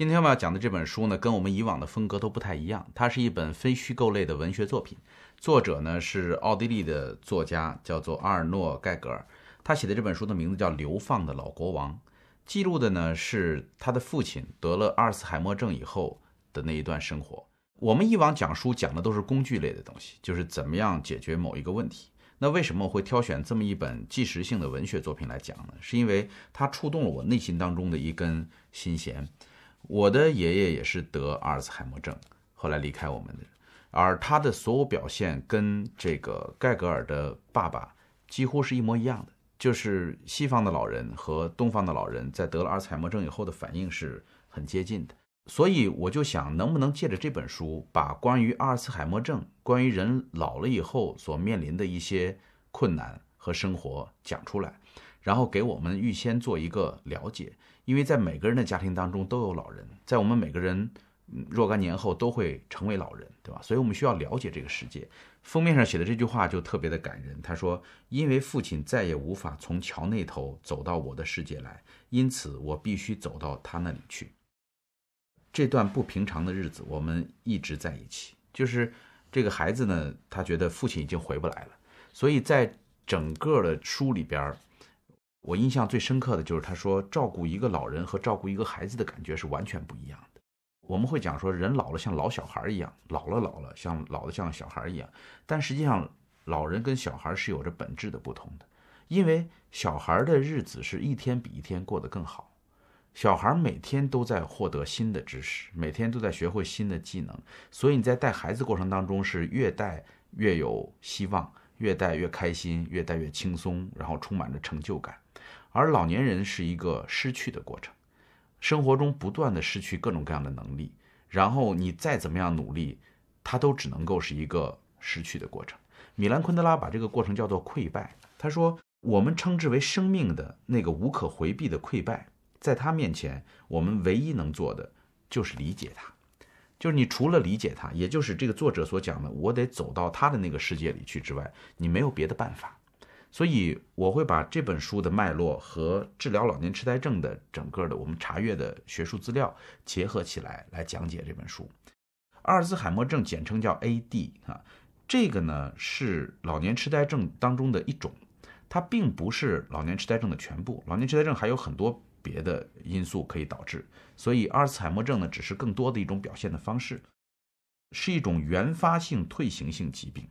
今天我们要讲的这本书呢，跟我们以往的风格都不太一样。它是一本非虚构类的文学作品，作者呢是奥地利的作家，叫做阿尔诺·盖格尔。他写的这本书的名字叫《流放的老国王》，记录的呢是他的父亲得了阿尔茨海默症以后的那一段生活。我们以往讲书讲的都是工具类的东西，就是怎么样解决某一个问题。那为什么我会挑选这么一本纪实性的文学作品来讲呢？是因为它触动了我内心当中的一根心弦。我的爷爷也是得阿尔茨海默症，后来离开我们的，而他的所有表现跟这个盖格尔的爸爸几乎是一模一样的，就是西方的老人和东方的老人在得了阿尔茨海默症以后的反应是很接近的。所以我就想，能不能借着这本书，把关于阿尔茨海默症、关于人老了以后所面临的一些困难和生活讲出来，然后给我们预先做一个了解。因为在每个人的家庭当中都有老人，在我们每个人若干年后都会成为老人，对吧？所以我们需要了解这个世界。封面上写的这句话就特别的感人。他说：“因为父亲再也无法从桥那头走到我的世界来，因此我必须走到他那里去。”这段不平常的日子，我们一直在一起。就是这个孩子呢，他觉得父亲已经回不来了，所以在整个的书里边。我印象最深刻的就是他说，照顾一个老人和照顾一个孩子的感觉是完全不一样的。我们会讲说，人老了像老小孩一样，老了老了像老的像小孩一样。但实际上，老人跟小孩是有着本质的不同的，因为小孩的日子是一天比一天过得更好，小孩每天都在获得新的知识，每天都在学会新的技能，所以你在带孩子过程当中是越带越有希望，越带越开心，越带越轻松，然后充满着成就感。而老年人是一个失去的过程，生活中不断的失去各种各样的能力，然后你再怎么样努力，它都只能够是一个失去的过程。米兰昆德拉把这个过程叫做溃败。他说，我们称之为生命的那个无可回避的溃败，在他面前，我们唯一能做的就是理解他，就是你除了理解他，也就是这个作者所讲的，我得走到他的那个世界里去之外，你没有别的办法。所以我会把这本书的脉络和治疗老年痴呆症的整个的我们查阅的学术资料结合起来，来讲解这本书。阿尔兹海默症简称叫 AD 啊，这个呢是老年痴呆症当中的一种，它并不是老年痴呆症的全部。老年痴呆症还有很多别的因素可以导致，所以阿尔茨海默症呢只是更多的一种表现的方式，是一种原发性退行性疾病。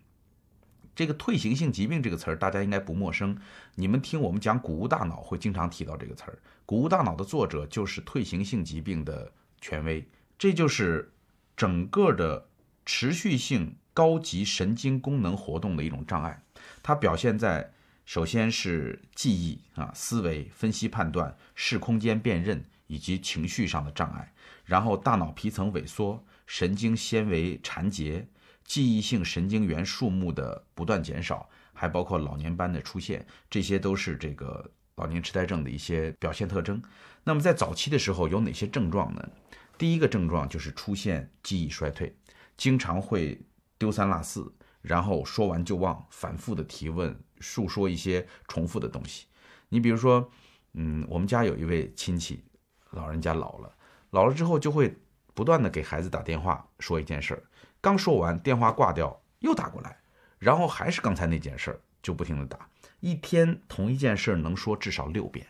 这个退行性疾病这个词儿，大家应该不陌生。你们听我们讲谷物大脑，会经常提到这个词儿。谷物大脑的作者就是退行性疾病的权威。这就是整个的持续性高级神经功能活动的一种障碍。它表现在首先是记忆啊、思维、分析、判断、视空间辨认以及情绪上的障碍。然后大脑皮层萎缩，神经纤维缠结。记忆性神经元数目的不断减少，还包括老年斑的出现，这些都是这个老年痴呆症的一些表现特征。那么在早期的时候有哪些症状呢？第一个症状就是出现记忆衰退，经常会丢三落四，然后说完就忘，反复的提问，述说一些重复的东西。你比如说，嗯，我们家有一位亲戚，老人家老了，老了之后就会不断的给孩子打电话说一件事儿。刚说完，电话挂掉，又打过来，然后还是刚才那件事儿，就不停的打，一天同一件事儿能说至少六遍，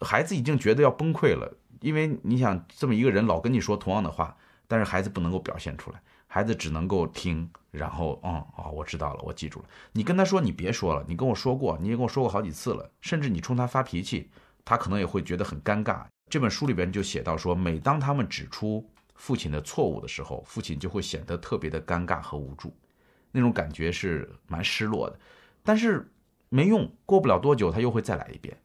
孩子已经觉得要崩溃了，因为你想这么一个人老跟你说同样的话，但是孩子不能够表现出来，孩子只能够听，然后嗯哦，我知道了，我记住了。你跟他说你别说了，你跟我说过，你也跟我说过好几次了，甚至你冲他发脾气，他可能也会觉得很尴尬。这本书里边就写到说，每当他们指出。父亲的错误的时候，父亲就会显得特别的尴尬和无助，那种感觉是蛮失落的。但是没用，过不了多久他又会再来一遍，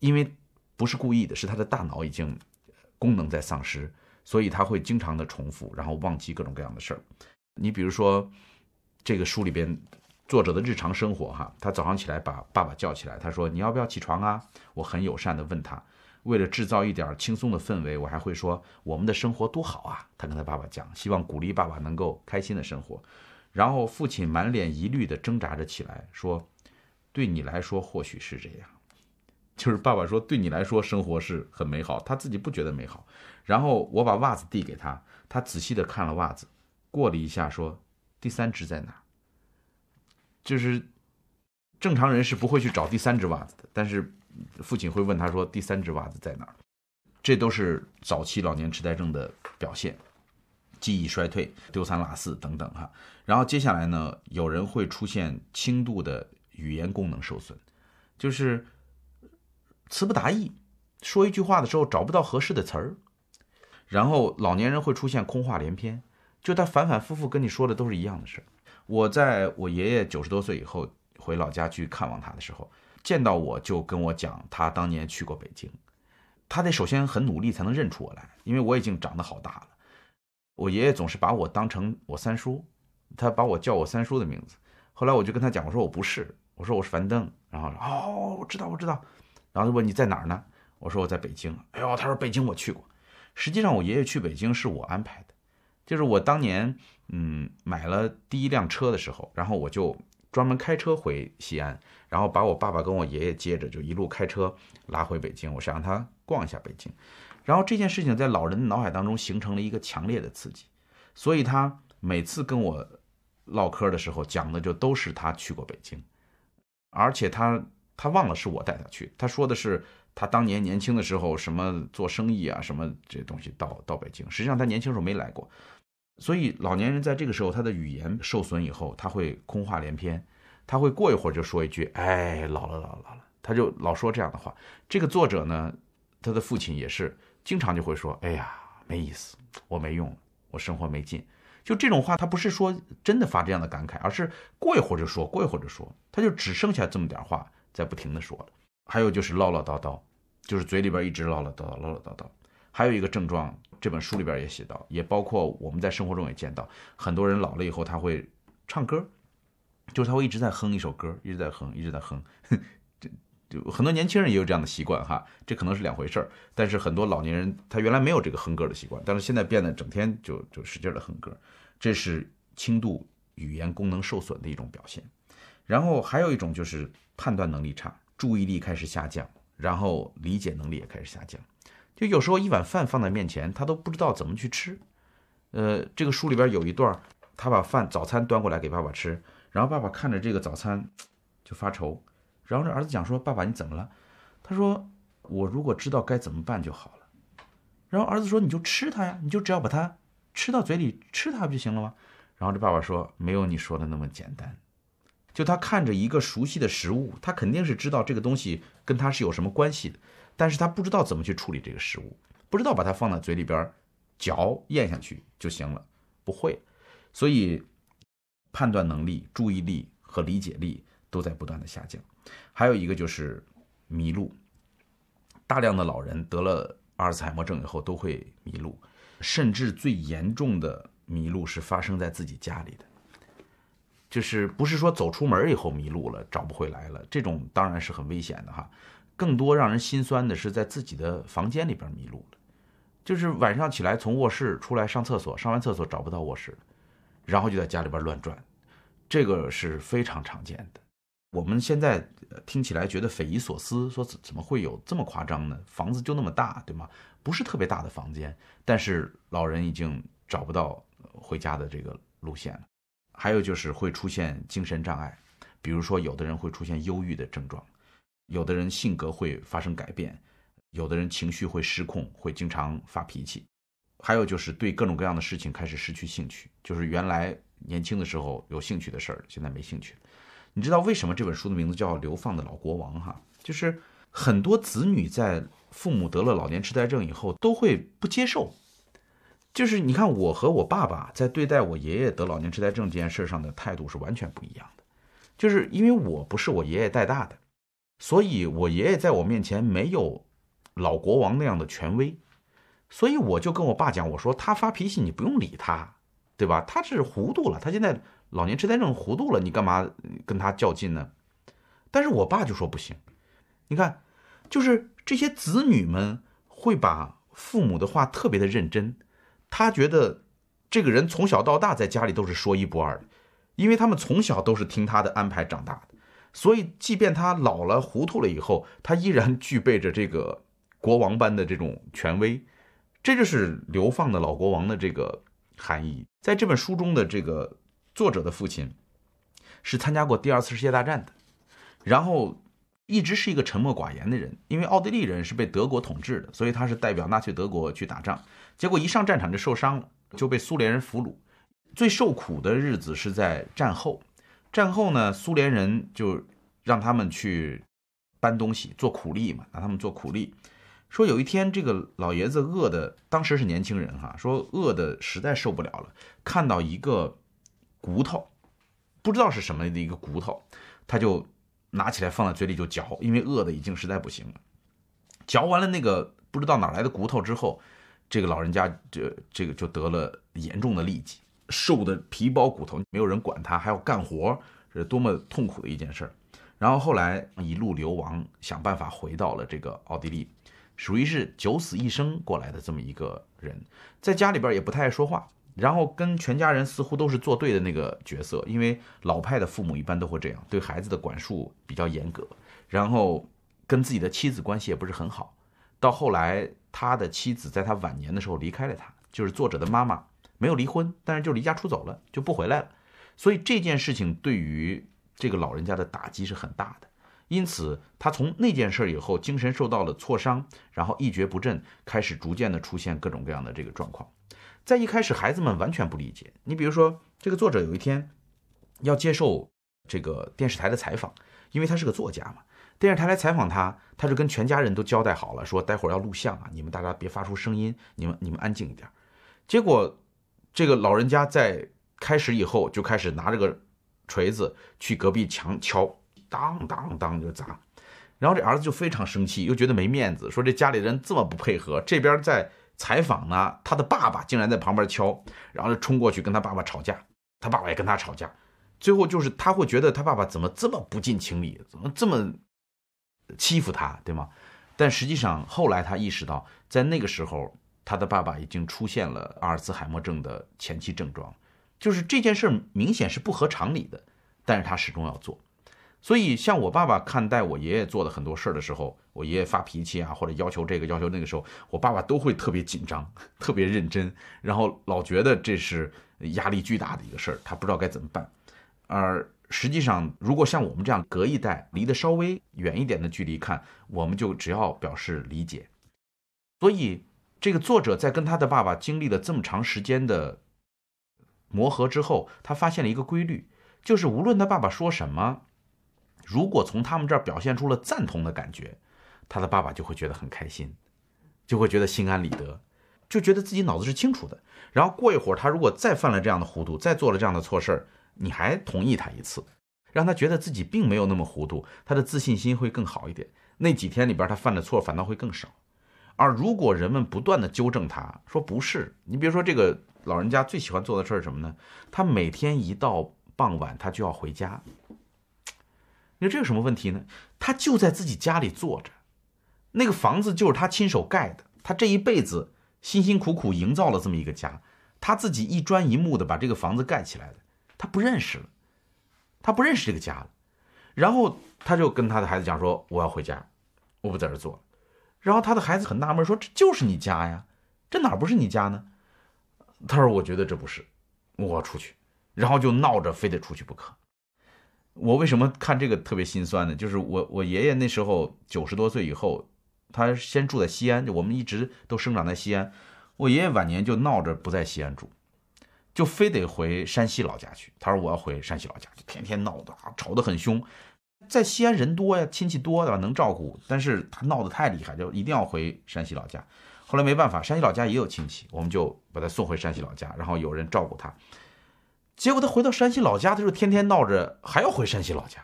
因为不是故意的，是他的大脑已经功能在丧失，所以他会经常的重复，然后忘记各种各样的事儿。你比如说这个书里边作者的日常生活哈，他早上起来把爸爸叫起来，他说你要不要起床啊？我很友善的问他。为了制造一点轻松的氛围，我还会说我们的生活多好啊！他跟他爸爸讲，希望鼓励爸爸能够开心的生活。然后父亲满脸疑虑地挣扎着起来，说：“对你来说或许是这样，就是爸爸说对你来说生活是很美好，他自己不觉得美好。然后我把袜子递给他，他仔细的看了袜子，过了一下说第三只在哪？就是正常人是不会去找第三只袜子的，但是父亲会问他说第三只袜子在哪儿？这都是早期老年痴呆症的表现，记忆衰退、丢三落四等等哈。然后接下来呢，有人会出现轻度的语言功能受损，就是词不达意，说一句话的时候找不到合适的词儿。然后老年人会出现空话连篇，就他反反复复跟你说的都是一样的事儿。我在我爷爷九十多岁以后回老家去看望他的时候，见到我就跟我讲他当年去过北京。他得首先很努力才能认出我来，因为我已经长得好大了。我爷爷总是把我当成我三叔，他把我叫我三叔的名字。后来我就跟他讲，我说我不是，我说我是樊登。然后哦，我知道，我知道。然后他问你在哪儿呢？我说我在北京。哎呦，他说北京我去过。实际上我爷爷去北京是我安排的，就是我当年嗯买了第一辆车的时候，然后我就专门开车回西安，然后把我爸爸跟我爷爷接着就一路开车拉回北京，我想让他。逛一下北京，然后这件事情在老人的脑海当中形成了一个强烈的刺激，所以他每次跟我唠嗑的时候讲的就都是他去过北京，而且他他忘了是我带他去，他说的是他当年年轻的时候什么做生意啊什么这东西到到北京，实际上他年轻时候没来过，所以老年人在这个时候他的语言受损以后，他会空话连篇，他会过一会儿就说一句哎老了老了老了，他就老说这样的话。这个作者呢？他的父亲也是经常就会说：“哎呀，没意思，我没用，我生活没劲。”就这种话，他不是说真的发这样的感慨，而是过一会儿就说，过一会儿就说，他就只剩下这么点话在不停的说了。还有就是唠唠叨叨，就是嘴里边一直唠唠叨叨，唠唠叨叨。还有一个症状，这本书里边也写到，也包括我们在生活中也见到，很多人老了以后他会唱歌，就是他会一直在哼一首歌，一直在哼，一直在哼。就很多年轻人也有这样的习惯哈，这可能是两回事儿。但是很多老年人他原来没有这个哼歌的习惯，但是现在变得整天就就使劲的哼歌，这是轻度语言功能受损的一种表现。然后还有一种就是判断能力差，注意力开始下降，然后理解能力也开始下降。就有时候一碗饭放在面前，他都不知道怎么去吃。呃，这个书里边有一段，他把饭早餐端过来给爸爸吃，然后爸爸看着这个早餐就发愁。然后这儿子讲说：“爸爸，你怎么了？”他说：“我如果知道该怎么办就好了。”然后儿子说：“你就吃它呀，你就只要把它吃到嘴里，吃它不就行了吗？”然后这爸爸说：“没有你说的那么简单。”就他看着一个熟悉的食物，他肯定是知道这个东西跟他是有什么关系的，但是他不知道怎么去处理这个食物，不知道把它放在嘴里边嚼咽下去就行了，不会，所以判断能力、注意力和理解力都在不断的下降。还有一个就是迷路，大量的老人得了阿尔茨海默症以后都会迷路，甚至最严重的迷路是发生在自己家里的，就是不是说走出门以后迷路了找不回来了，这种当然是很危险的哈。更多让人心酸的是在自己的房间里边迷路了，就是晚上起来从卧室出来上厕所，上完厕所找不到卧室，然后就在家里边乱转，这个是非常常见的。我们现在听起来觉得匪夷所思，说怎怎么会有这么夸张呢？房子就那么大，对吗？不是特别大的房间，但是老人已经找不到回家的这个路线了。还有就是会出现精神障碍，比如说有的人会出现忧郁的症状，有的人性格会发生改变，有的人情绪会失控，会经常发脾气。还有就是对各种各样的事情开始失去兴趣，就是原来年轻的时候有兴趣的事儿，现在没兴趣。你知道为什么这本书的名字叫《流放的老国王》哈？就是很多子女在父母得了老年痴呆症以后都会不接受。就是你看我和我爸爸在对待我爷爷得老年痴呆症这件事上的态度是完全不一样的。就是因为我不是我爷爷带大的，所以我爷爷在我面前没有老国王那样的权威，所以我就跟我爸讲，我说他发脾气你不用理他，对吧？他是糊涂了，他现在。老年痴呆症糊涂了，你干嘛跟他较劲呢？但是我爸就说不行。你看，就是这些子女们会把父母的话特别的认真，他觉得这个人从小到大在家里都是说一不二的，因为他们从小都是听他的安排长大的，所以即便他老了糊涂了以后，他依然具备着这个国王般的这种权威。这就是流放的老国王的这个含义。在这本书中的这个作者的父亲是参加过第二次世界大战的，然后一直是一个沉默寡言的人。因为奥地利人是被德国统治的，所以他是代表纳粹德国去打仗。结果一上战场就受伤了，就被苏联人俘虏。最受苦的日子是在战后。战后呢，苏联人就让他们去搬东西、做苦力嘛，让他们做苦力。说有一天，这个老爷子饿的，当时是年轻人哈，说饿的实在受不了了，看到一个骨头，不知道是什么的一个骨头，他就拿起来放在嘴里就嚼，因为饿的已经实在不行了。嚼完了那个不知道哪来的骨头之后，这个老人家这这个就得了严重的痢疾，瘦的皮包骨头，没有人管他，还要干活，是多么痛苦的一件事儿。然后后来一路流亡，想办法回到了这个奥地利。属于是九死一生过来的这么一个人，在家里边也不太爱说话，然后跟全家人似乎都是作对的那个角色，因为老派的父母一般都会这样，对孩子的管束比较严格，然后跟自己的妻子关系也不是很好。到后来，他的妻子在他晚年的时候离开了他，就是作者的妈妈，没有离婚，但是就离家出走了，就不回来了。所以这件事情对于这个老人家的打击是很大的。因此，他从那件事以后，精神受到了挫伤，然后一蹶不振，开始逐渐的出现各种各样的这个状况。在一开始，孩子们完全不理解。你比如说，这个作者有一天要接受这个电视台的采访，因为他是个作家嘛。电视台来采访他，他就跟全家人都交代好了，说待会儿要录像啊，你们大家别发出声音，你们你们安静一点。结果，这个老人家在开始以后就开始拿着个锤子去隔壁墙敲。当当当就砸，然后这儿子就非常生气，又觉得没面子，说这家里人这么不配合，这边在采访呢，他的爸爸竟然在旁边敲，然后就冲过去跟他爸爸吵架，他爸爸也跟他吵架，最后就是他会觉得他爸爸怎么这么不近情理，怎么这么欺负他，对吗？但实际上后来他意识到，在那个时候他的爸爸已经出现了阿尔茨海默症的前期症状，就是这件事明显是不合常理的，但是他始终要做。所以，像我爸爸看待我爷爷做的很多事儿的时候，我爷爷发脾气啊，或者要求这个要求那个时候，我爸爸都会特别紧张，特别认真，然后老觉得这是压力巨大的一个事儿，他不知道该怎么办。而实际上，如果像我们这样隔一代，离得稍微远一点的距离看，我们就只要表示理解。所以，这个作者在跟他的爸爸经历了这么长时间的磨合之后，他发现了一个规律，就是无论他爸爸说什么。如果从他们这儿表现出了赞同的感觉，他的爸爸就会觉得很开心，就会觉得心安理得，就觉得自己脑子是清楚的。然后过一会儿，他如果再犯了这样的糊涂，再做了这样的错事儿，你还同意他一次，让他觉得自己并没有那么糊涂，他的自信心会更好一点。那几天里边，他犯的错反倒会更少。而如果人们不断的纠正他，说不是，你比如说这个老人家最喜欢做的事儿什么呢？他每天一到傍晚，他就要回家。你说这有什么问题呢？他就在自己家里坐着，那个房子就是他亲手盖的，他这一辈子辛辛苦苦营造了这么一个家，他自己一砖一木的把这个房子盖起来的，他不认识了，他不认识这个家了，然后他就跟他的孩子讲说：“我要回家，我不在这做了。”然后他的孩子很纳闷说：“这就是你家呀，这哪不是你家呢？”他说：“我觉得这不是，我出去。”然后就闹着非得出去不可。我为什么看这个特别心酸呢？就是我我爷爷那时候九十多岁以后，他先住在西安，就我们一直都生长在西安。我爷爷晚年就闹着不在西安住，就非得回山西老家去。他说我要回山西老家，就天天闹的啊，吵得很凶。在西安人多呀，亲戚多对吧？能照顾，但是他闹得太厉害，就一定要回山西老家。后来没办法，山西老家也有亲戚，我们就把他送回山西老家，然后有人照顾他。结果他回到山西老家，他就天天闹着还要回山西老家。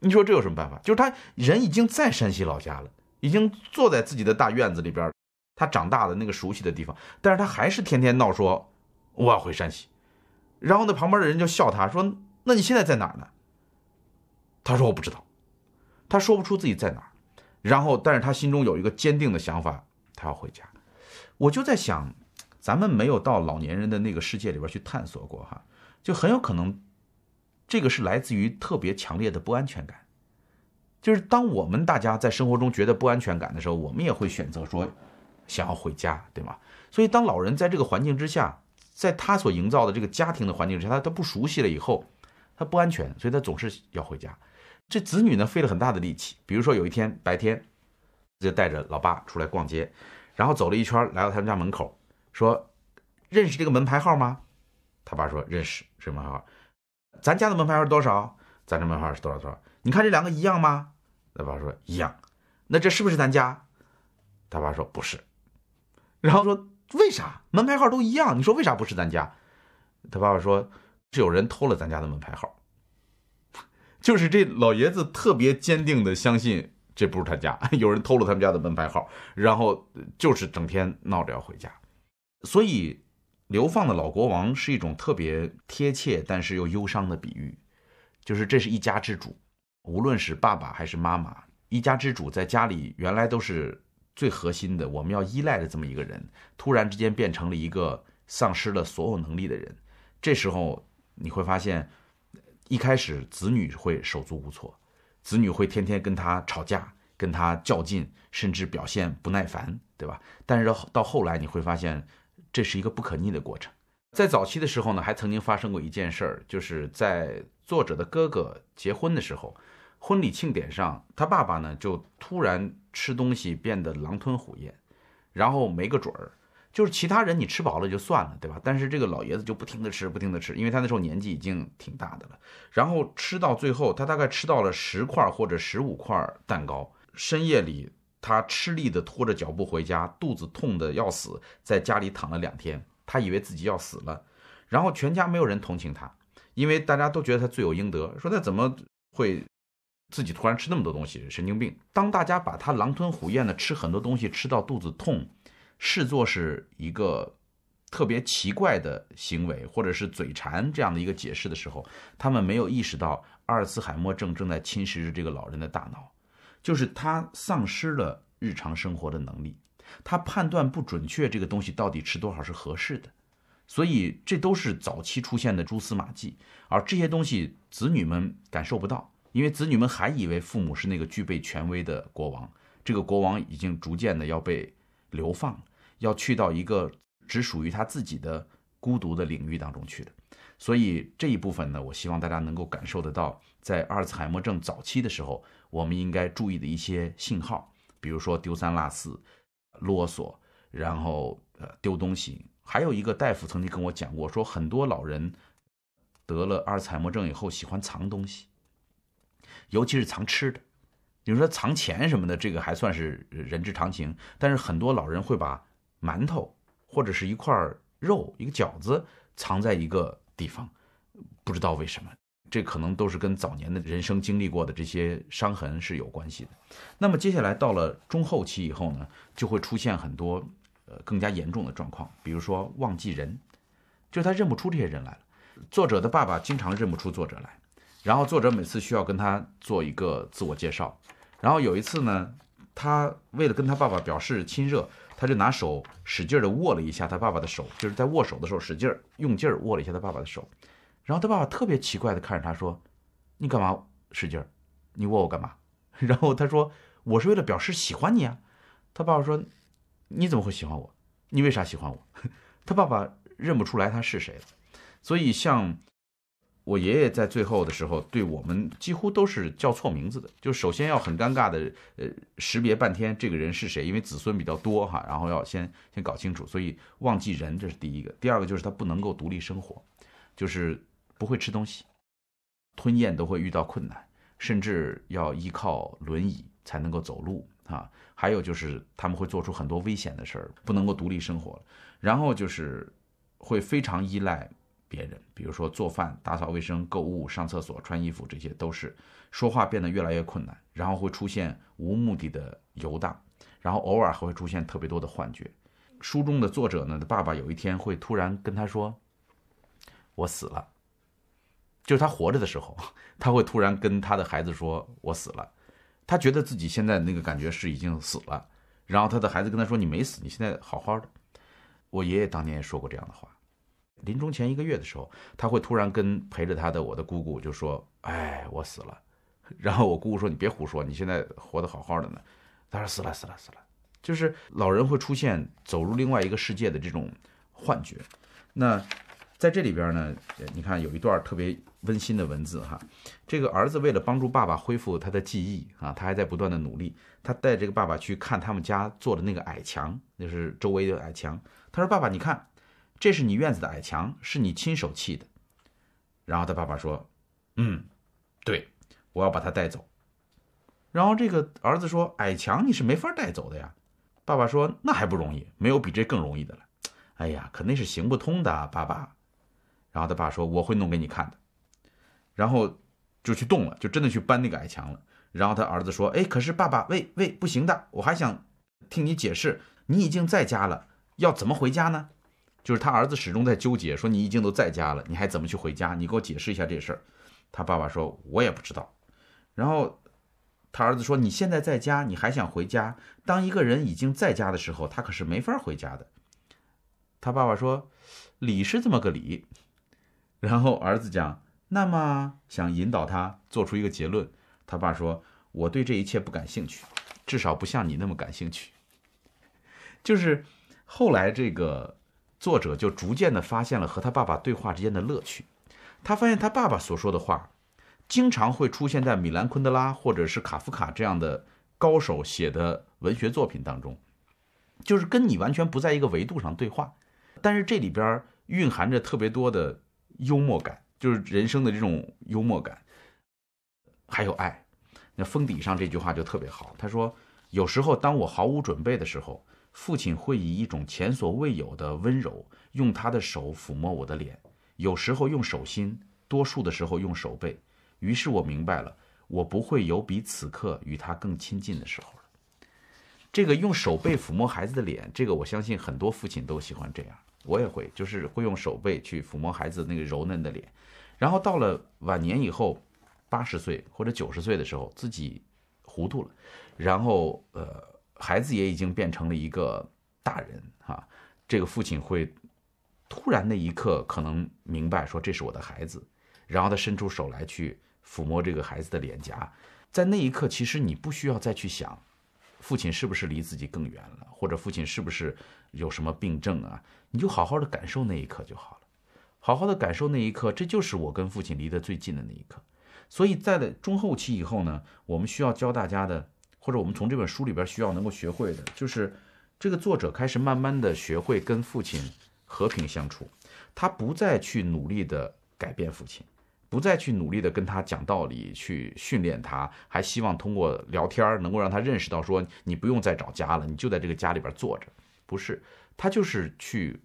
你说这有什么办法？就是他人已经在山西老家了，已经坐在自己的大院子里边，他长大的那个熟悉的地方，但是他还是天天闹说我要回山西。然后那旁边的人就笑他说：“那你现在在哪儿呢？”他说：“我不知道。”他说不出自己在哪儿。然后，但是他心中有一个坚定的想法，他要回家。我就在想。咱们没有到老年人的那个世界里边去探索过哈，就很有可能，这个是来自于特别强烈的不安全感。就是当我们大家在生活中觉得不安全感的时候，我们也会选择说想要回家，对吗？所以当老人在这个环境之下，在他所营造的这个家庭的环境之下，他他不熟悉了以后，他不安全，所以他总是要回家。这子女呢费了很大的力气，比如说有一天白天，就带着老爸出来逛街，然后走了一圈，来到他们家门口，说：“认识这个门牌号吗？”他爸说：“认识，什么号？咱家的门牌号是多少？咱这门牌号是多少多少？你看这两个一样吗？”他爸说：“一样。”那这是不是咱家？他爸说：“不是。”然后说：“为啥？门牌号都一样，你说为啥不是咱家？”他爸爸说：“是有人偷了咱家的门牌号。”就是这老爷子特别坚定的相信这不是他家，有人偷了他们家的门牌号，然后就是整天闹着要回家。所以，流放的老国王是一种特别贴切但是又忧伤的比喻，就是这是一家之主，无论是爸爸还是妈妈，一家之主在家里原来都是最核心的，我们要依赖的这么一个人，突然之间变成了一个丧失了所有能力的人，这时候你会发现。一开始，子女会手足无措，子女会天天跟他吵架，跟他较劲，甚至表现不耐烦，对吧？但是到后来，你会发现，这是一个不可逆的过程。在早期的时候呢，还曾经发生过一件事儿，就是在作者的哥哥结婚的时候，婚礼庆典上，他爸爸呢就突然吃东西变得狼吞虎咽，然后没个准儿。就是其他人你吃饱了就算了，对吧？但是这个老爷子就不停的吃，不停的吃，因为他那时候年纪已经挺大的了。然后吃到最后，他大概吃到了十块或者十五块蛋糕。深夜里，他吃力的拖着脚步回家，肚子痛的要死，在家里躺了两天。他以为自己要死了，然后全家没有人同情他，因为大家都觉得他罪有应得，说他怎么会自己突然吃那么多东西，神经病。当大家把他狼吞虎咽的吃很多东西，吃到肚子痛。视作是一个特别奇怪的行为，或者是嘴馋这样的一个解释的时候，他们没有意识到阿尔茨海默症正在侵蚀着这个老人的大脑，就是他丧失了日常生活的能力，他判断不准确这个东西到底吃多少是合适的，所以这都是早期出现的蛛丝马迹，而这些东西子女们感受不到，因为子女们还以为父母是那个具备权威的国王，这个国王已经逐渐的要被流放了。要去到一个只属于他自己的孤独的领域当中去的，所以这一部分呢，我希望大家能够感受得到，在阿尔茨海默症早期的时候，我们应该注意的一些信号，比如说丢三落四、啰嗦，然后呃丢东西。还有一个大夫曾经跟我讲过，说很多老人得了阿尔茨海默症以后喜欢藏东西，尤其是藏吃的，比如说藏钱什么的，这个还算是人之常情，但是很多老人会把馒头或者是一块肉、一个饺子藏在一个地方，不知道为什么，这可能都是跟早年的人生经历过的这些伤痕是有关系的。那么接下来到了中后期以后呢，就会出现很多呃更加严重的状况，比如说忘记人，就是他认不出这些人来了。作者的爸爸经常认不出作者来，然后作者每次需要跟他做一个自我介绍，然后有一次呢，他为了跟他爸爸表示亲热。他就拿手使劲的握了一下他爸爸的手，就是在握手的时候使劲用劲握了一下他爸爸的手，然后他爸爸特别奇怪的看着他说：“你干嘛使劲？你握我干嘛？” 然后他说：“我是为了表示喜欢你啊。”他爸爸说：“你怎么会喜欢我？你为啥喜欢我？” 他爸爸认不出来他是谁了，所以像。我爷爷在最后的时候，对我们几乎都是叫错名字的。就首先要很尴尬的，呃，识别半天这个人是谁，因为子孙比较多哈，然后要先先搞清楚，所以忘记人这是第一个。第二个就是他不能够独立生活，就是不会吃东西，吞咽都会遇到困难，甚至要依靠轮椅才能够走路啊。还有就是他们会做出很多危险的事儿，不能够独立生活，然后就是会非常依赖。别人，比如说做饭、打扫卫生、购物、上厕所、穿衣服，这些都是说话变得越来越困难，然后会出现无目的的游荡，然后偶尔还会出现特别多的幻觉。书中的作者呢的爸爸有一天会突然跟他说：“我死了。”就是他活着的时候，他会突然跟他的孩子说：“我死了。”他觉得自己现在那个感觉是已经死了，然后他的孩子跟他说：“你没死，你现在好好的。”我爷爷当年也说过这样的话。临终前一个月的时候，他会突然跟陪着他的我的姑姑就说：“哎，我死了。”然后我姑姑说：“你别胡说，你现在活得好好的呢。”他说：“死了，死了，死了。”就是老人会出现走入另外一个世界的这种幻觉。那在这里边呢，你看有一段特别温馨的文字哈。这个儿子为了帮助爸爸恢复他的记忆啊，他还在不断的努力。他带这个爸爸去看他们家做的那个矮墙，就是周围的矮墙。他说：“爸爸，你看，这是你院子的矮墙，是你亲手砌的。”然后他爸爸说：“嗯，对，我要把它带走。”然后这个儿子说：“矮墙你是没法带走的呀。”爸爸说：“那还不容易，没有比这更容易的了。”哎呀，肯定是行不通的，爸爸。然后他爸说：“我会弄给你看的。”然后就去动了，就真的去搬那个矮墙了。然后他儿子说：“哎，可是爸爸，喂喂，不行的，我还想听你解释。你已经在家了，要怎么回家呢？”就是他儿子始终在纠结，说：“你已经都在家了，你还怎么去回家？你给我解释一下这事儿。”他爸爸说：“我也不知道。”然后。他儿子说：“你现在在家，你还想回家？当一个人已经在家的时候，他可是没法回家的。”他爸爸说：“理是这么个理。”然后儿子讲：“那么想引导他做出一个结论。”他爸说：“我对这一切不感兴趣，至少不像你那么感兴趣。”就是后来这个作者就逐渐的发现了和他爸爸对话之间的乐趣。他发现他爸爸所说的话。经常会出现在米兰昆德拉或者是卡夫卡这样的高手写的文学作品当中，就是跟你完全不在一个维度上对话，但是这里边蕴含着特别多的幽默感，就是人生的这种幽默感，还有爱。那封底上这句话就特别好，他说：“有时候当我毫无准备的时候，父亲会以一种前所未有的温柔，用他的手抚摸我的脸，有时候用手心，多数的时候用手背。”于是我明白了，我不会有比此刻与他更亲近的时候了。这个用手背抚摸孩子的脸，这个我相信很多父亲都喜欢这样，我也会，就是会用手背去抚摸孩子那个柔嫩的脸。然后到了晚年以后，八十岁或者九十岁的时候，自己糊涂了，然后呃，孩子也已经变成了一个大人啊，这个父亲会突然那一刻可能明白说这是我的孩子，然后他伸出手来去。抚摸这个孩子的脸颊，在那一刻，其实你不需要再去想，父亲是不是离自己更远了，或者父亲是不是有什么病症啊？你就好好的感受那一刻就好了，好好的感受那一刻，这就是我跟父亲离得最近的那一刻。所以在中后期以后呢，我们需要教大家的，或者我们从这本书里边需要能够学会的，就是这个作者开始慢慢的学会跟父亲和平相处，他不再去努力的改变父亲。不再去努力的跟他讲道理，去训练他，还希望通过聊天能够让他认识到，说你不用再找家了，你就在这个家里边坐着。不是，他就是去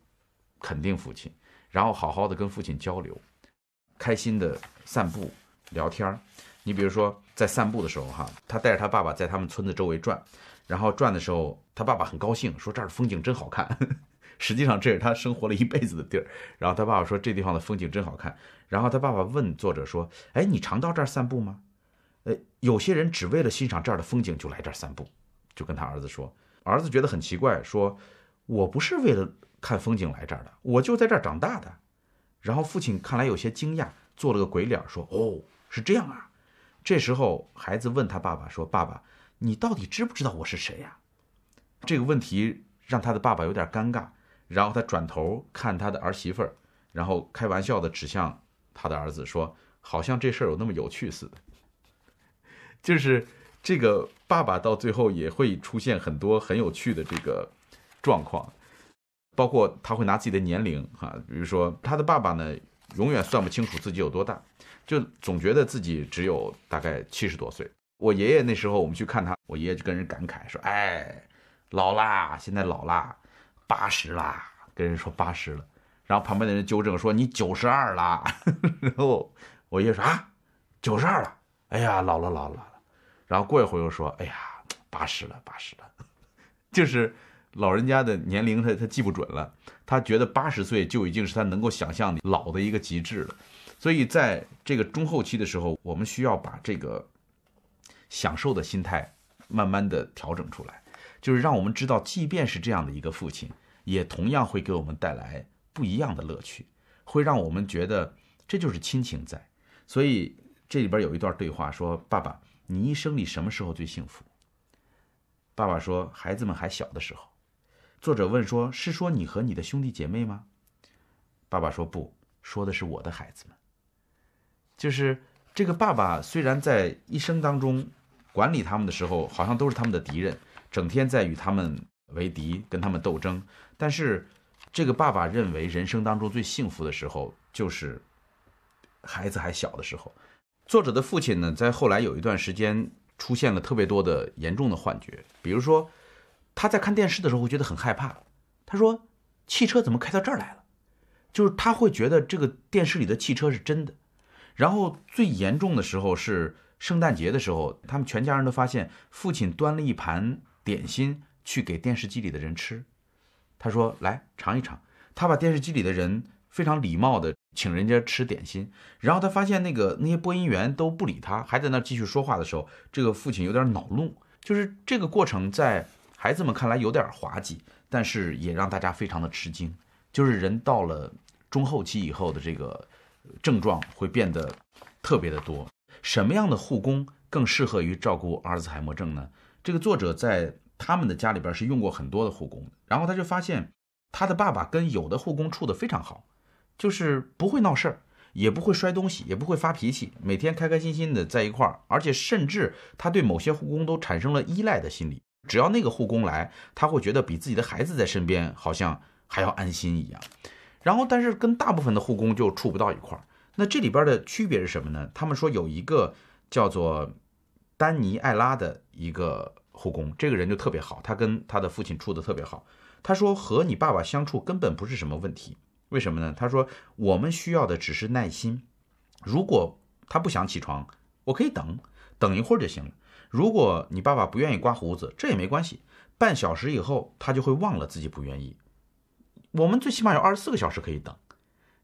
肯定父亲，然后好好的跟父亲交流，开心的散步聊天你比如说在散步的时候，哈，他带着他爸爸在他们村子周围转，然后转的时候，他爸爸很高兴，说这儿的风景真好看。实际上这是他生活了一辈子的地儿。然后他爸爸说这地方的风景真好看。然后他爸爸问作者说：“哎，你常到这儿散步吗？”呃，有些人只为了欣赏这儿的风景就来这儿散步，就跟他儿子说。儿子觉得很奇怪，说：“我不是为了看风景来这儿的，我就在这儿长大的。”然后父亲看来有些惊讶，做了个鬼脸，说：“哦，是这样啊。”这时候孩子问他爸爸说：“爸爸，你到底知不知道我是谁呀？”这个问题让他的爸爸有点尴尬。然后他转头看他的儿媳妇儿，然后开玩笑的指向他的儿子说：“好像这事儿有那么有趣似的。”就是这个爸爸到最后也会出现很多很有趣的这个状况，包括他会拿自己的年龄哈，比如说他的爸爸呢，永远算不清楚自己有多大，就总觉得自己只有大概七十多岁。我爷爷那时候我们去看他，我爷爷就跟人感慨说：“哎，老啦，现在老啦。”八十啦，跟人说八十了，然后旁边的人纠正说你九十二啦，然后我爷爷说啊，九十二了，哎呀老了老了老了，然后过一会儿又说哎呀八十了八十了，就是老人家的年龄他他记不准了，他觉得八十岁就已经是他能够想象的老的一个极致了，所以在这个中后期的时候，我们需要把这个享受的心态慢慢的调整出来。就是让我们知道，即便是这样的一个父亲，也同样会给我们带来不一样的乐趣。会让我们觉得这就是亲情在。所以这里边有一段对话说：“爸爸，你一生里什么时候最幸福？”爸爸说：“孩子们还小的时候。”作者问说：“是说你和你的兄弟姐妹吗？”爸爸说：“不，说的是我的孩子们。”就是这个爸爸虽然在一生当中管理他们的时候，好像都是他们的敌人，整天在与他们为敌，跟他们斗争，但是这个爸爸认为人生当中最幸福的时候就是孩子还小的时候。作者的父亲呢，在后来有一段时间出现了特别多的严重的幻觉，比如说他在看电视的时候会觉得很害怕，他说：“汽车怎么开到这儿来了？”就是他会觉得这个电视里的汽车是真的。然后最严重的时候是圣诞节的时候，他们全家人都发现父亲端了一盘点心去给电视机里的人吃。他说：“来尝一尝。”他把电视机里的人非常礼貌的。请人家吃点心，然后他发现那个那些播音员都不理他，还在那继续说话的时候，这个父亲有点恼怒。就是这个过程在孩子们看来有点滑稽，但是也让大家非常的吃惊。就是人到了中后期以后的这个症状会变得特别的多。什么样的护工更适合于照顾阿尔兹海默症呢？这个作者在他们的家里边是用过很多的护工，然后他就发现他的爸爸跟有的护工处的非常好。就是不会闹事儿，也不会摔东西，也不会发脾气，每天开开心心的在一块儿，而且甚至他对某些护工都产生了依赖的心理。只要那个护工来，他会觉得比自己的孩子在身边好像还要安心一样。然后，但是跟大部分的护工就处不到一块儿。那这里边的区别是什么呢？他们说有一个叫做丹尼艾拉的一个护工，这个人就特别好，他跟他的父亲处的特别好。他说和你爸爸相处根本不是什么问题。为什么呢？他说：“我们需要的只是耐心。如果他不想起床，我可以等，等一会儿就行了。如果你爸爸不愿意刮胡子，这也没关系。半小时以后，他就会忘了自己不愿意。我们最起码有二十四个小时可以等。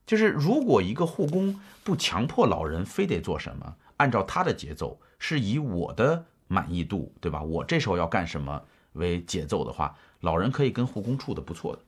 就是如果一个护工不强迫老人非得做什么，按照他的节奏，是以我的满意度，对吧？我这时候要干什么为节奏的话，老人可以跟护工处的不错的。”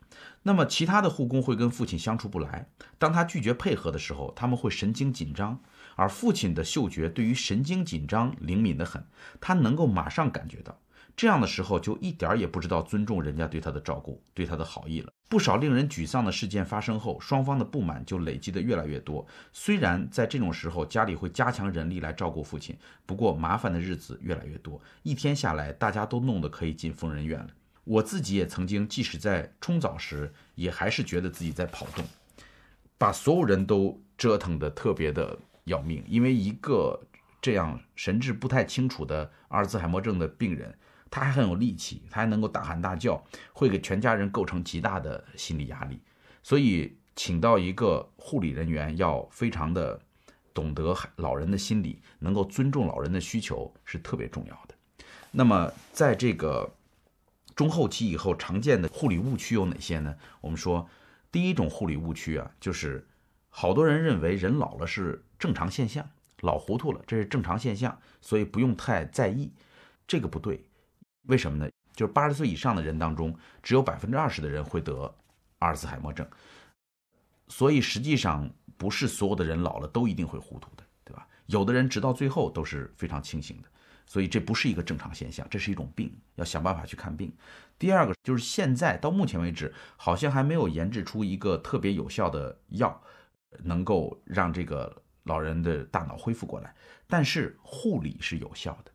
那么，其他的护工会跟父亲相处不来。当他拒绝配合的时候，他们会神经紧张。而父亲的嗅觉对于神经紧张灵敏得很，他能够马上感觉到。这样的时候，就一点也不知道尊重人家对他的照顾、对他的好意了。不少令人沮丧的事件发生后，双方的不满就累积的越来越多。虽然在这种时候，家里会加强人力来照顾父亲，不过麻烦的日子越来越多。一天下来，大家都弄得可以进疯人院了。我自己也曾经，即使在冲澡时，也还是觉得自己在跑动，把所有人都折腾得特别的要命。因为一个这样神志不太清楚的阿尔兹海默症的病人，他还很有力气，他还能够大喊大叫，会给全家人构成极大的心理压力。所以，请到一个护理人员要非常的懂得老人的心理，能够尊重老人的需求是特别重要的。那么，在这个。中后期以后常见的护理误区有哪些呢？我们说，第一种护理误区啊，就是好多人认为人老了是正常现象，老糊涂了这是正常现象，所以不用太在意。这个不对，为什么呢？就是八十岁以上的人当中，只有百分之二十的人会得阿尔兹海默症，所以实际上不是所有的人老了都一定会糊涂的，对吧？有的人直到最后都是非常清醒的。所以这不是一个正常现象，这是一种病，要想办法去看病。第二个就是现在到目前为止，好像还没有研制出一个特别有效的药，能够让这个老人的大脑恢复过来。但是护理是有效的，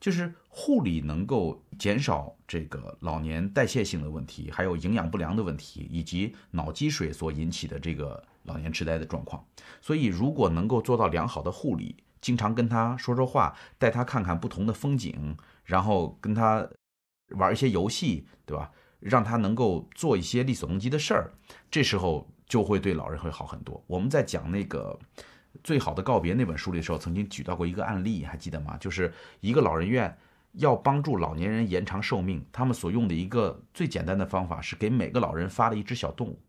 就是护理能够减少这个老年代谢性的问题，还有营养不良的问题，以及脑积水所引起的这个老年痴呆的状况。所以如果能够做到良好的护理，经常跟他说说话，带他看看不同的风景，然后跟他玩一些游戏，对吧？让他能够做一些力所能及的事儿，这时候就会对老人会好很多。我们在讲那个《最好的告别》那本书里的时候，曾经举到过一个案例，还记得吗？就是一个老人院要帮助老年人延长寿命，他们所用的一个最简单的方法是给每个老人发了一只小动物，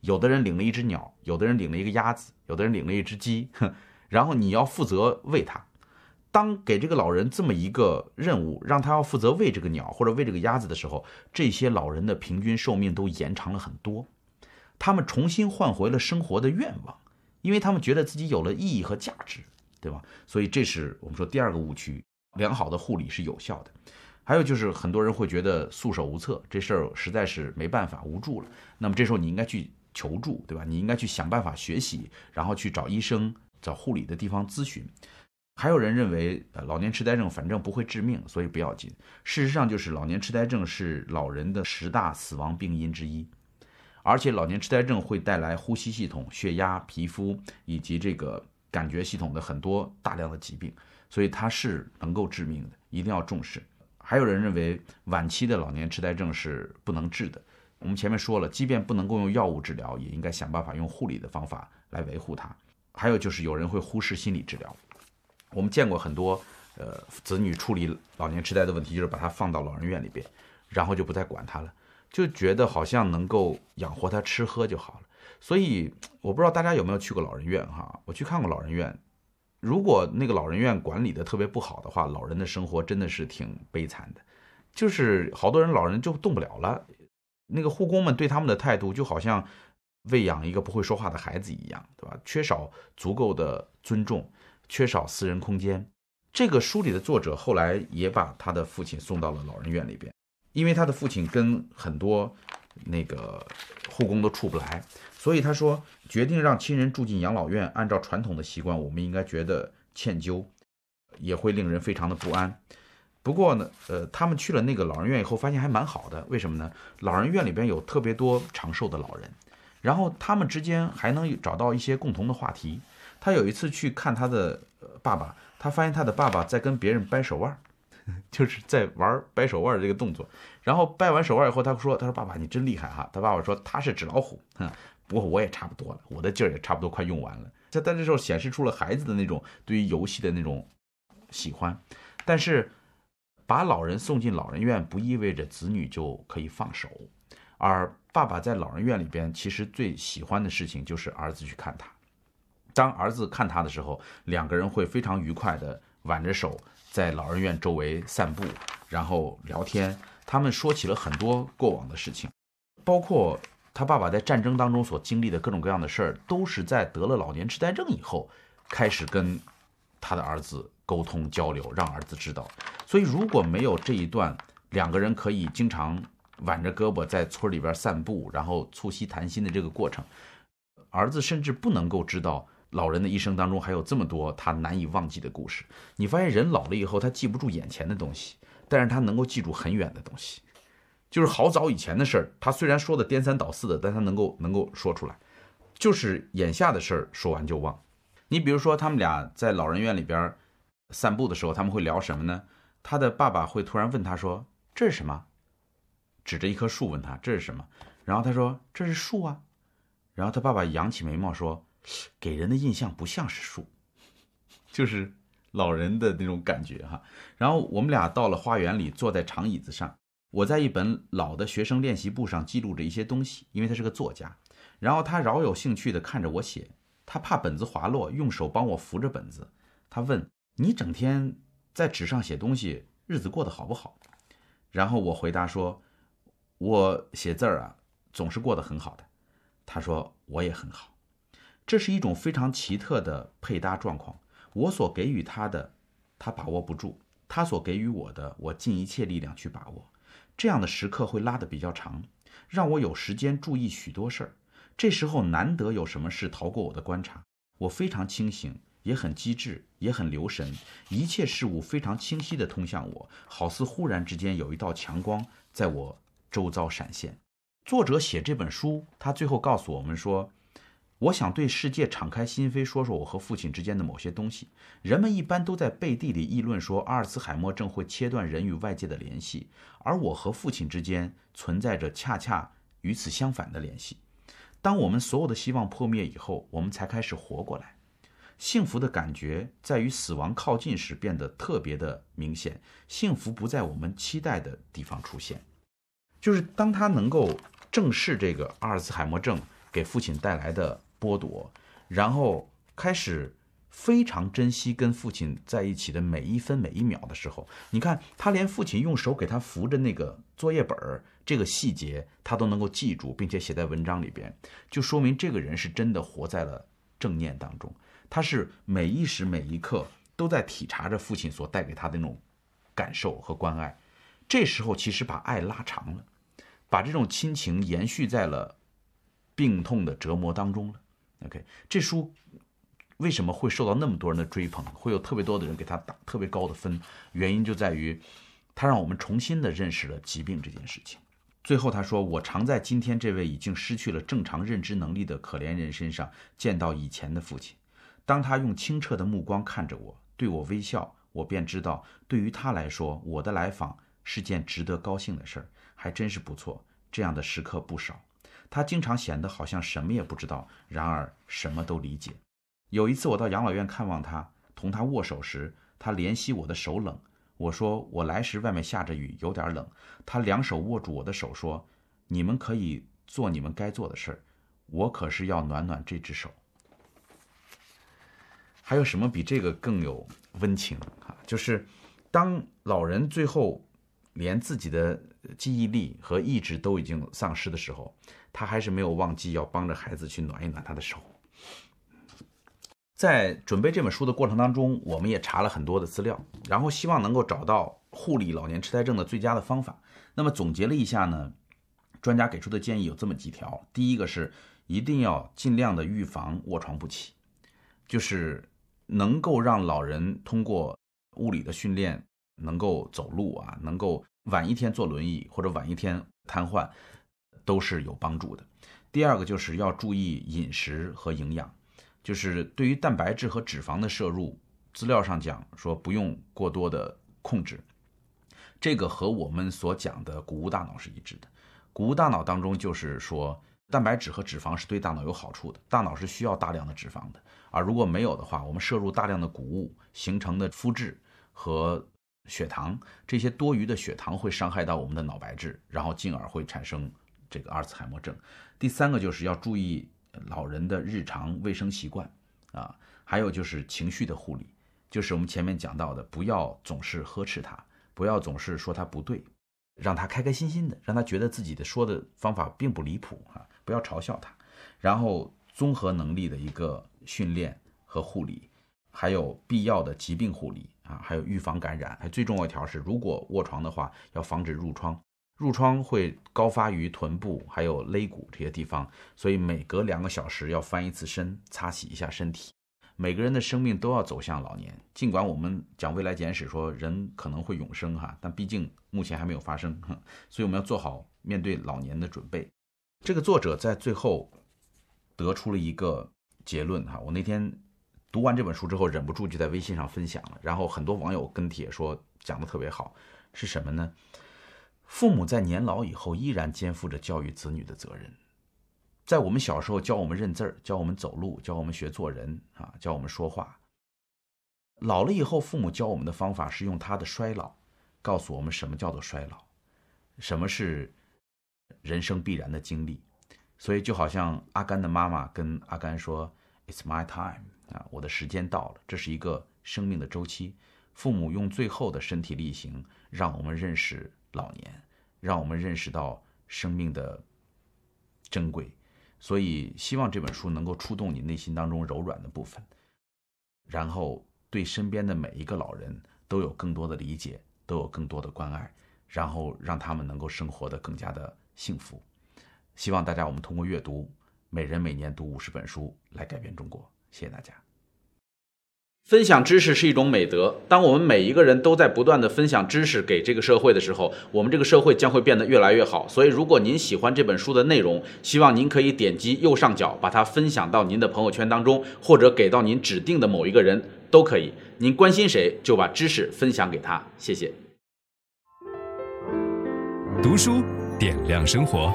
有的人领了一只鸟，有的人领了一个鸭子，有的人领了一只鸡。然后你要负责喂它。当给这个老人这么一个任务，让他要负责喂这个鸟或者喂这个鸭子的时候，这些老人的平均寿命都延长了很多。他们重新换回了生活的愿望，因为他们觉得自己有了意义和价值，对吧？所以这是我们说第二个误区，良好的护理是有效的。还有就是很多人会觉得束手无策，这事儿实在是没办法，无助了。那么这时候你应该去求助，对吧？你应该去想办法学习，然后去找医生、找护理的地方咨询。还有人认为，呃，老年痴呆症反正不会致命，所以不要紧。事实上，就是老年痴呆症是老人的十大死亡病因之一，而且老年痴呆症会带来呼吸系统、血压、皮肤以及这个感觉系统的很多大量的疾病，所以它是能够致命的，一定要重视。还有人认为，晚期的老年痴呆症是不能治的。我们前面说了，即便不能够用药物治疗，也应该想办法用护理的方法来维护它。还有就是有人会忽视心理治疗。我们见过很多，呃，子女处理老年痴呆的问题，就是把它放到老人院里边，然后就不再管它了，就觉得好像能够养活他吃喝就好了。所以我不知道大家有没有去过老人院哈？我去看过老人院，如果那个老人院管理的特别不好的话，老人的生活真的是挺悲惨的，就是好多人老人就动不了了，那个护工们对他们的态度就好像喂养一个不会说话的孩子一样，对吧？缺少足够的尊重。缺少私人空间，这个书里的作者后来也把他的父亲送到了老人院里边，因为他的父亲跟很多那个护工都处不来，所以他说决定让亲人住进养老院。按照传统的习惯，我们应该觉得歉疚，也会令人非常的不安。不过呢，呃，他们去了那个老人院以后，发现还蛮好的。为什么呢？老人院里边有特别多长寿的老人，然后他们之间还能找到一些共同的话题。他有一次去看他的爸爸，他发现他的爸爸在跟别人掰手腕，就是在玩掰手腕这个动作。然后掰完手腕以后，他说：“他说爸爸你真厉害哈。”他爸爸说：“他是纸老虎，不过我也差不多了，我的劲儿也差不多快用完了。”在在这时候显示出了孩子的那种对于游戏的那种喜欢。但是把老人送进老人院不意味着子女就可以放手，而爸爸在老人院里边其实最喜欢的事情就是儿子去看他。当儿子看他的时候，两个人会非常愉快地挽着手在老人院周围散步，然后聊天。他们说起了很多过往的事情，包括他爸爸在战争当中所经历的各种各样的事儿，都是在得了老年痴呆症以后开始跟他的儿子沟通交流，让儿子知道。所以如果没有这一段两个人可以经常挽着胳膊在村里边散步，然后促膝谈心的这个过程，儿子甚至不能够知道。老人的一生当中还有这么多他难以忘记的故事。你发现人老了以后，他记不住眼前的东西，但是他能够记住很远的东西，就是好早以前的事儿。他虽然说的颠三倒四的，但他能够能够说出来。就是眼下的事儿说完就忘。你比如说，他们俩在老人院里边散步的时候，他们会聊什么呢？他的爸爸会突然问他说：“这是什么？”指着一棵树问他：“这是什么？”然后他说：“这是树啊。”然后他爸爸扬起眉毛说。给人的印象不像是树，就是老人的那种感觉哈。然后我们俩到了花园里，坐在长椅子上，我在一本老的学生练习簿上记录着一些东西，因为他是个作家。然后他饶有兴趣地看着我写，他怕本子滑落，用手帮我扶着本子。他问：“你整天在纸上写东西，日子过得好不好？”然后我回答说：“我写字儿啊，总是过得很好的。”他说：“我也很好。”这是一种非常奇特的配搭状况。我所给予他的，他把握不住；他所给予我的，我尽一切力量去把握。这样的时刻会拉得比较长，让我有时间注意许多事儿。这时候难得有什么事逃过我的观察。我非常清醒，也很机智，也很留神。一切事物非常清晰地通向我，好似忽然之间有一道强光在我周遭闪现。作者写这本书，他最后告诉我们说。我想对世界敞开心扉，说说我和父亲之间的某些东西。人们一般都在背地里议论说，阿尔茨海默症会切断人与外界的联系，而我和父亲之间存在着恰恰与此相反的联系。当我们所有的希望破灭以后，我们才开始活过来。幸福的感觉在与死亡靠近时变得特别的明显。幸福不在我们期待的地方出现，就是当他能够正视这个阿尔茨海默症给父亲带来的。剥夺，然后开始非常珍惜跟父亲在一起的每一分每一秒的时候，你看他连父亲用手给他扶着那个作业本儿，这个细节他都能够记住，并且写在文章里边，就说明这个人是真的活在了正念当中。他是每一时每一刻都在体察着父亲所带给他的那种感受和关爱。这时候其实把爱拉长了，把这种亲情延续在了病痛的折磨当中了。OK，这书为什么会受到那么多人的追捧，会有特别多的人给他打特别高的分？原因就在于，他让我们重新的认识了疾病这件事情。最后他说：“我常在今天这位已经失去了正常认知能力的可怜人身上见到以前的父亲。当他用清澈的目光看着我，对我微笑，我便知道，对于他来说，我的来访是件值得高兴的事儿，还真是不错。这样的时刻不少。他经常显得好像什么也不知道，然而什么都理解。”有一次，我到养老院看望他，同他握手时，他怜惜我的手冷。我说：“我来时外面下着雨，有点冷。”他两手握住我的手说：“你们可以做你们该做的事儿，我可是要暖暖这只手。”还有什么比这个更有温情啊？就是当老人最后连自己的记忆力和意志都已经丧失的时候，他还是没有忘记要帮着孩子去暖一暖他的手。在准备这本书的过程当中，我们也查了很多的资料，然后希望能够找到护理老年痴呆症的最佳的方法。那么总结了一下呢，专家给出的建议有这么几条：第一个是一定要尽量的预防卧床不起，就是能够让老人通过物理的训练能够走路啊，能够晚一天坐轮椅或者晚一天瘫痪，都是有帮助的。第二个就是要注意饮食和营养。就是对于蛋白质和脂肪的摄入，资料上讲说不用过多的控制，这个和我们所讲的谷物大脑是一致的。谷物大脑当中就是说，蛋白质和脂肪是对大脑有好处的，大脑是需要大量的脂肪的。而如果没有的话，我们摄入大量的谷物形成的肤质和血糖，这些多余的血糖会伤害到我们的脑白质，然后进而会产生这个阿尔茨海默症。第三个就是要注意。老人的日常卫生习惯，啊，还有就是情绪的护理，就是我们前面讲到的，不要总是呵斥他，不要总是说他不对，让他开开心心的，让他觉得自己的说的方法并不离谱啊，不要嘲笑他。然后综合能力的一个训练和护理，还有必要的疾病护理啊，还有预防感染。还最重要一条是，如果卧床的话，要防止褥疮。褥疮会高发于臀部，还有肋骨这些地方，所以每隔两个小时要翻一次身，擦洗一下身体。每个人的生命都要走向老年，尽管我们讲未来简史说人可能会永生哈，但毕竟目前还没有发生，所以我们要做好面对老年的准备。这个作者在最后得出了一个结论哈，我那天读完这本书之后，忍不住就在微信上分享了，然后很多网友跟帖说讲的特别好，是什么呢？父母在年老以后依然肩负着教育子女的责任，在我们小时候教我们认字儿，教我们走路，教我们学做人啊，教我们说话。老了以后，父母教我们的方法是用他的衰老，告诉我们什么叫做衰老，什么是人生必然的经历。所以就好像阿甘的妈妈跟阿甘说：“It's my time 啊，我的时间到了。”这是一个生命的周期。父母用最后的身体力行，让我们认识。老年，让我们认识到生命的珍贵，所以希望这本书能够触动你内心当中柔软的部分，然后对身边的每一个老人都有更多的理解，都有更多的关爱，然后让他们能够生活的更加的幸福。希望大家我们通过阅读，每人每年读五十本书来改变中国。谢谢大家。分享知识是一种美德。当我们每一个人都在不断的分享知识给这个社会的时候，我们这个社会将会变得越来越好。所以，如果您喜欢这本书的内容，希望您可以点击右上角把它分享到您的朋友圈当中，或者给到您指定的某一个人都可以。您关心谁，就把知识分享给他。谢谢。读书点亮生活。